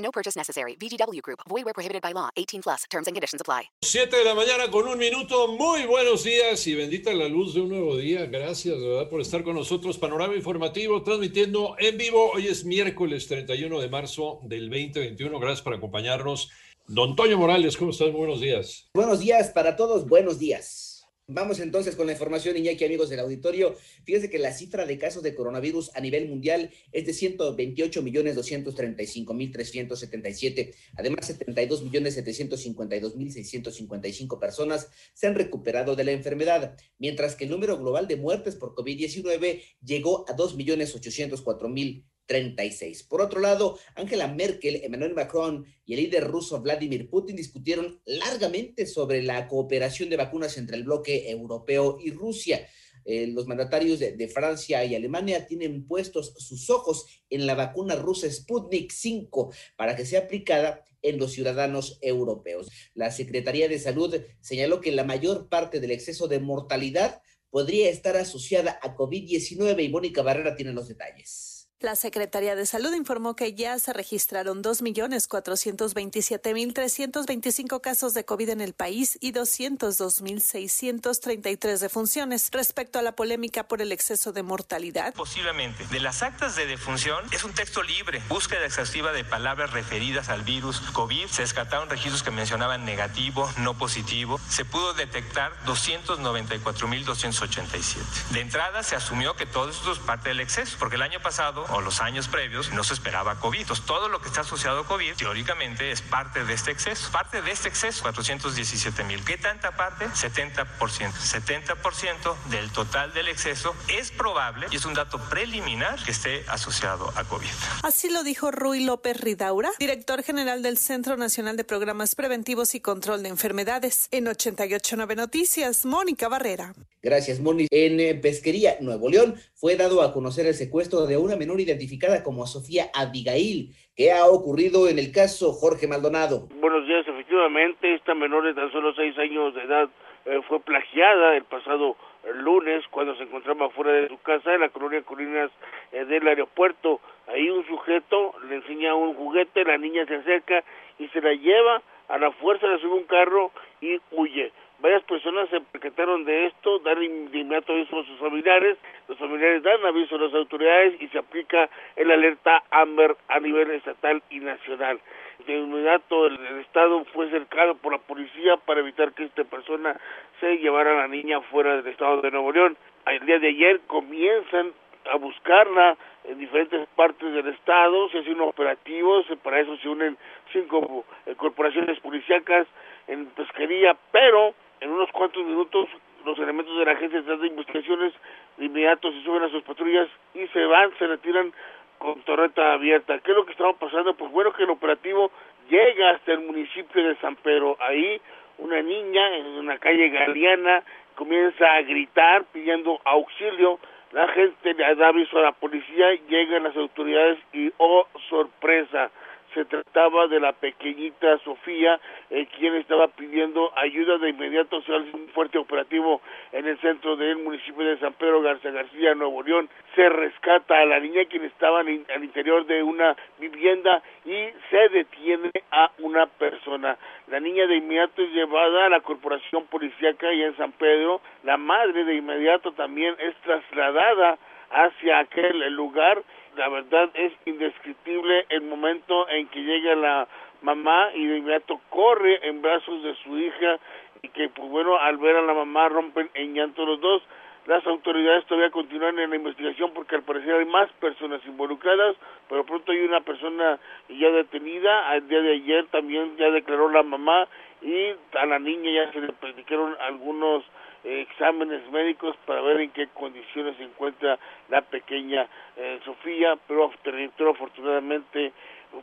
No purchase necessary. VGW Group. Void where prohibited by law. 18 plus. Terms and conditions apply. 7 de la mañana con un minuto. Muy buenos días y bendita la luz de un nuevo día. Gracias, de verdad, por estar con nosotros. Panorama informativo, transmitiendo en vivo. Hoy es miércoles 31 de marzo del 2021. Gracias por acompañarnos. Don Toño Morales, ¿cómo estás? Muy buenos días. Buenos días para todos. Buenos días. Vamos entonces con la información, Iñaki, amigos del auditorio. Fíjense que la cifra de casos de coronavirus a nivel mundial es de 128 millones 235 mil 377. Además, 72 millones 752 mil 655 personas se han recuperado de la enfermedad, mientras que el número global de muertes por COVID-19 llegó a 2 millones 804 mil 36. Por otro lado, Angela Merkel, Emmanuel Macron y el líder ruso Vladimir Putin discutieron largamente sobre la cooperación de vacunas entre el bloque europeo y Rusia. Eh, los mandatarios de, Francia y Alemania tienen puestos sus ojos en la vacuna rusa Sputnik 5 para que sea aplicada en los ciudadanos europeos. La Secretaría de Salud señaló que la mayor parte del exceso de mortalidad podría estar asociada a COVID-19 y Mónica Barrera tiene los detalles. La Secretaría de Salud informó que ya se registraron 2.427.325 casos de COVID en el país y 202.633 defunciones. Respecto a la polémica por el exceso de mortalidad. Posiblemente. De las actas de defunción es un texto libre. Búsqueda exhaustiva de palabras referidas al virus COVID. Se descartaron registros que mencionaban negativo, no positivo. Se pudo detectar 294.287. De entrada se asumió que todo esto es parte del exceso, porque el año pasado o los años previos no se esperaba COVID. Entonces, todo lo que está asociado a COVID, teóricamente, es parte de este exceso. Parte de este exceso, 417 mil. ¿Qué tanta parte? 70%. 70% del total del exceso es probable, y es un dato preliminar, que esté asociado a COVID. Así lo dijo Rui López Ridaura, director general del Centro Nacional de Programas Preventivos y Control de Enfermedades. En 889 Noticias, Mónica Barrera. Gracias, Mónica. En eh, Pesquería, Nuevo León, fue dado a conocer el secuestro de una menor identificada como Sofía Abigail. ¿Qué ha ocurrido en el caso Jorge Maldonado? Buenos días, efectivamente, esta menor de tan solo seis años de edad eh, fue plagiada el pasado lunes cuando se encontraba fuera de su casa en la colonia Colinas eh, del aeropuerto. Ahí un sujeto le enseña un juguete, la niña se acerca y se la lleva a la fuerza, le sube un carro y huye. Personas se percataron de esto, dan de inmediato aviso a sus familiares, los familiares dan aviso a las autoridades y se aplica el alerta AMBER a nivel estatal y nacional. De inmediato el, el Estado fue cercado por la policía para evitar que esta persona se llevara a la niña fuera del Estado de Nuevo León. El día de ayer comienzan a buscarla en diferentes partes del estado, se hacen operativos, para eso se unen cinco eh, corporaciones policíacas en pesquería, pero en unos cuantos minutos los elementos de la Agencia de Investigaciones de inmediato se suben a sus patrullas y se van, se retiran con torreta abierta. ¿Qué es lo que estaba pasando? Pues bueno, que el operativo llega hasta el municipio de San Pedro. Ahí una niña en una calle galeana comienza a gritar pidiendo auxilio. La gente le da aviso a la policía, llegan las autoridades y, oh, sorpresa, se trataba de la pequeñita Sofía, eh, quien estaba pidiendo ayuda de inmediato, se hace un fuerte operativo en el centro del municipio de San Pedro Garza García, Nuevo León, se rescata a la niña quien estaba al interior de una vivienda y se detiene a una persona. La niña de inmediato es llevada a la corporación policíaca y en San Pedro, la madre de inmediato también es trasladada hacia aquel lugar. La verdad es indescriptible el momento en que llega la mamá y de inmediato corre en brazos de su hija y que pues bueno al ver a la mamá rompen en llanto los dos las autoridades todavía continúan en la investigación porque al parecer hay más personas involucradas, pero pronto hay una persona ya detenida. Al día de ayer también ya declaró la mamá y a la niña ya se le practicaron algunos eh, exámenes médicos para ver en qué condiciones se encuentra la pequeña eh, Sofía, pero, pero afortunadamente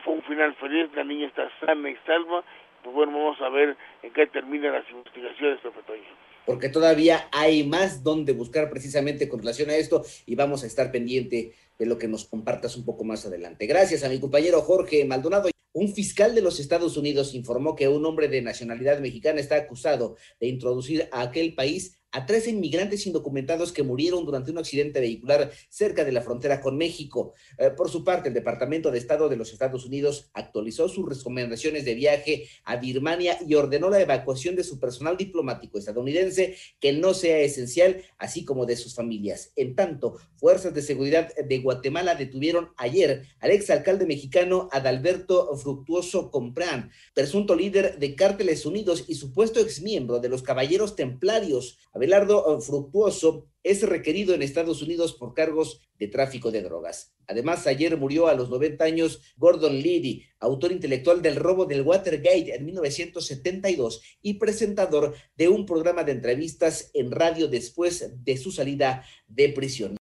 fue un final feliz, la niña está sana y salva, pues bueno, vamos a ver en qué terminan las investigaciones, Pepe porque todavía hay más donde buscar precisamente con relación a esto y vamos a estar pendiente de lo que nos compartas un poco más adelante. Gracias a mi compañero Jorge Maldonado. Un fiscal de los Estados Unidos informó que un hombre de nacionalidad mexicana está acusado de introducir a aquel país a tres inmigrantes indocumentados que murieron durante un accidente vehicular cerca de la frontera con México. Eh, por su parte, el Departamento de Estado de los Estados Unidos actualizó sus recomendaciones de viaje a Birmania y ordenó la evacuación de su personal diplomático estadounidense que no sea esencial, así como de sus familias. En tanto, fuerzas de seguridad de Guatemala detuvieron ayer al exalcalde mexicano Adalberto Fructuoso Comprán, presunto líder de Cárteles Unidos y supuesto exmiembro de los Caballeros Templarios. Abelardo Fructuoso es requerido en Estados Unidos por cargos de tráfico de drogas. Además, ayer murió a los 90 años Gordon Liddy, autor intelectual del robo del Watergate en 1972 y presentador de un programa de entrevistas en radio después de su salida de prisión.